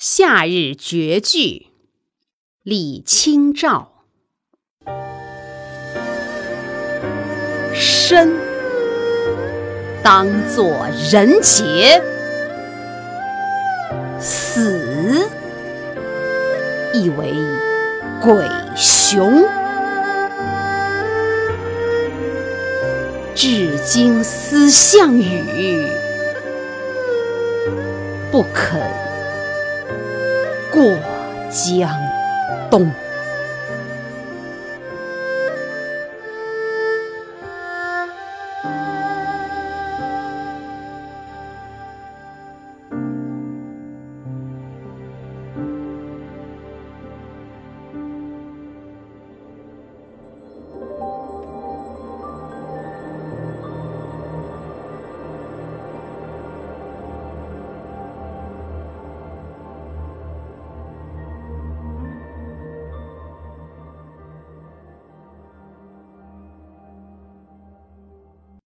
夏日绝句，李清照。生当作人杰，死亦为鬼雄。至今思项羽，不肯。过江东。